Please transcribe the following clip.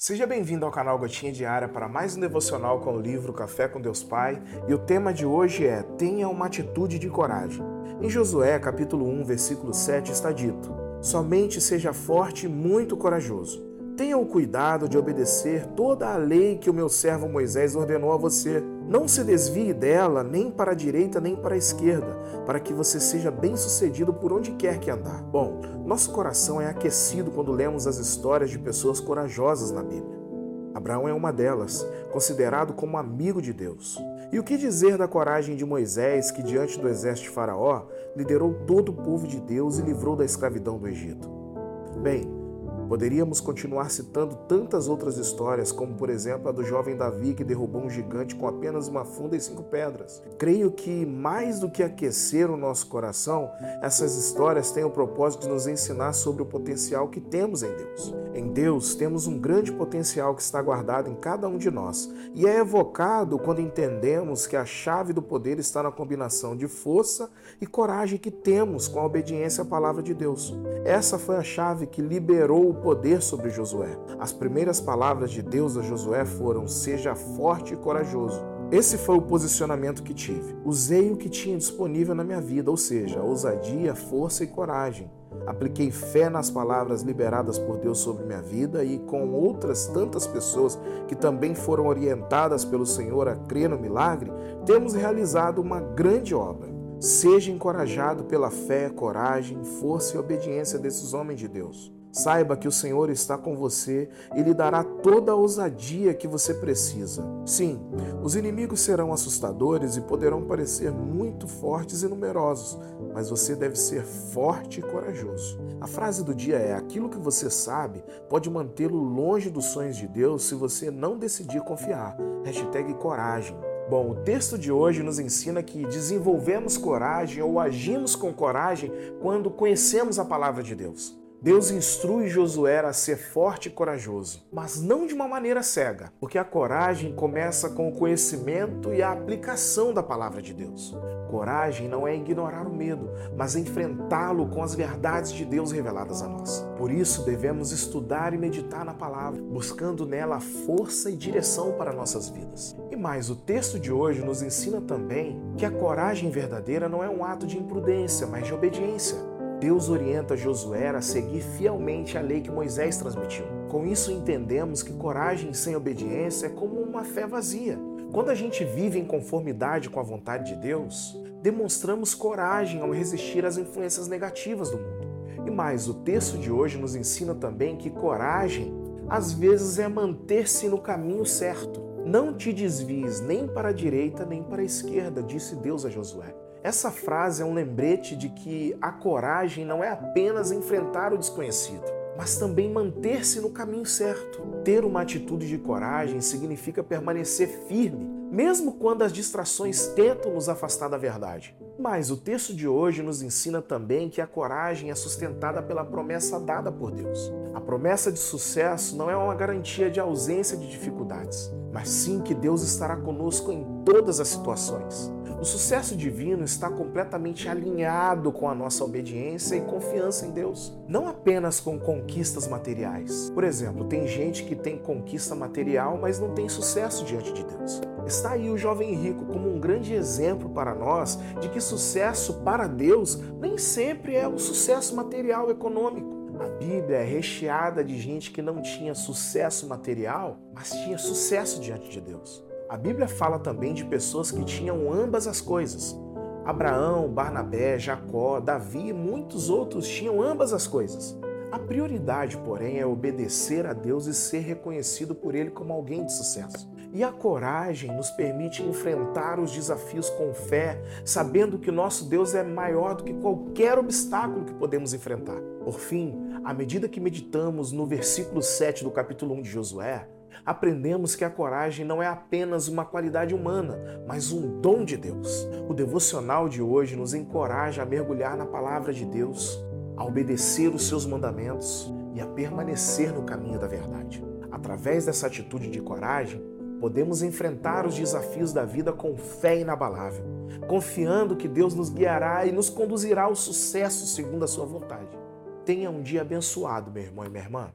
Seja bem-vindo ao canal Gotinha Diária para mais um devocional com o livro Café com Deus Pai, e o tema de hoje é Tenha uma atitude de coragem. Em Josué, capítulo 1, versículo 7 está dito: Somente seja forte e muito corajoso. Tenha o cuidado de obedecer toda a lei que o meu servo Moisés ordenou a você. Não se desvie dela nem para a direita nem para a esquerda, para que você seja bem-sucedido por onde quer que andar. Bom, nosso coração é aquecido quando lemos as histórias de pessoas corajosas na Bíblia. Abraão é uma delas, considerado como amigo de Deus. E o que dizer da coragem de Moisés, que diante do exército de Faraó liderou todo o povo de Deus e livrou da escravidão do Egito? Bem, Poderíamos continuar citando tantas outras histórias, como por exemplo a do jovem Davi que derrubou um gigante com apenas uma funda e cinco pedras. Creio que mais do que aquecer o nosso coração, essas histórias têm o propósito de nos ensinar sobre o potencial que temos em Deus. Em Deus temos um grande potencial que está guardado em cada um de nós e é evocado quando entendemos que a chave do poder está na combinação de força e coragem que temos com a obediência à palavra de Deus. Essa foi a chave que liberou o poder sobre Josué. As primeiras palavras de Deus a Josué foram: Seja forte e corajoso. Esse foi o posicionamento que tive. Usei o que tinha disponível na minha vida, ou seja, ousadia, força e coragem. Apliquei fé nas palavras liberadas por Deus sobre minha vida e com outras tantas pessoas que também foram orientadas pelo Senhor a crer no milagre, temos realizado uma grande obra. Seja encorajado pela fé, coragem, força e obediência desses homens de Deus. Saiba que o Senhor está com você e lhe dará toda a ousadia que você precisa. Sim, os inimigos serão assustadores e poderão parecer muito fortes e numerosos, mas você deve ser forte e corajoso. A frase do dia é: aquilo que você sabe pode mantê-lo longe dos sonhos de Deus se você não decidir confiar. Hashtag coragem. Bom, o texto de hoje nos ensina que desenvolvemos coragem ou agimos com coragem quando conhecemos a palavra de Deus. Deus instrui Josué a ser forte e corajoso, mas não de uma maneira cega, porque a coragem começa com o conhecimento e a aplicação da palavra de Deus. Coragem não é ignorar o medo, mas enfrentá-lo com as verdades de Deus reveladas a nós. Por isso, devemos estudar e meditar na palavra, buscando nela força e direção para nossas vidas. E mais, o texto de hoje nos ensina também que a coragem verdadeira não é um ato de imprudência, mas de obediência. Deus orienta Josué a seguir fielmente a lei que Moisés transmitiu. Com isso, entendemos que coragem sem obediência é como uma fé vazia. Quando a gente vive em conformidade com a vontade de Deus, demonstramos coragem ao resistir às influências negativas do mundo. E mais, o texto de hoje nos ensina também que coragem, às vezes, é manter-se no caminho certo. Não te desvies nem para a direita nem para a esquerda, disse Deus a Josué. Essa frase é um lembrete de que a coragem não é apenas enfrentar o desconhecido, mas também manter-se no caminho certo. Ter uma atitude de coragem significa permanecer firme, mesmo quando as distrações tentam nos afastar da verdade. Mas o texto de hoje nos ensina também que a coragem é sustentada pela promessa dada por Deus. A promessa de sucesso não é uma garantia de ausência de dificuldades, mas sim que Deus estará conosco em todas as situações. O sucesso divino está completamente alinhado com a nossa obediência e confiança em Deus, não apenas com conquistas materiais. Por exemplo, tem gente que tem conquista material, mas não tem sucesso diante de Deus. Está aí o jovem rico como um grande exemplo para nós de que sucesso para Deus nem sempre é o sucesso material econômico. A Bíblia é recheada de gente que não tinha sucesso material, mas tinha sucesso diante de Deus. A Bíblia fala também de pessoas que tinham ambas as coisas. Abraão, Barnabé, Jacó, Davi e muitos outros tinham ambas as coisas. A prioridade, porém, é obedecer a Deus e ser reconhecido por Ele como alguém de sucesso. E a coragem nos permite enfrentar os desafios com fé, sabendo que nosso Deus é maior do que qualquer obstáculo que podemos enfrentar. Por fim, à medida que meditamos no versículo 7 do capítulo 1 de Josué, aprendemos que a coragem não é apenas uma qualidade humana, mas um dom de Deus. O devocional de hoje nos encoraja a mergulhar na palavra de Deus, a obedecer os seus mandamentos e a permanecer no caminho da verdade. Através dessa atitude de coragem, podemos enfrentar os desafios da vida com fé inabalável, confiando que Deus nos guiará e nos conduzirá ao sucesso segundo a sua vontade. Tenha um dia abençoado, meu irmão e minha irmã.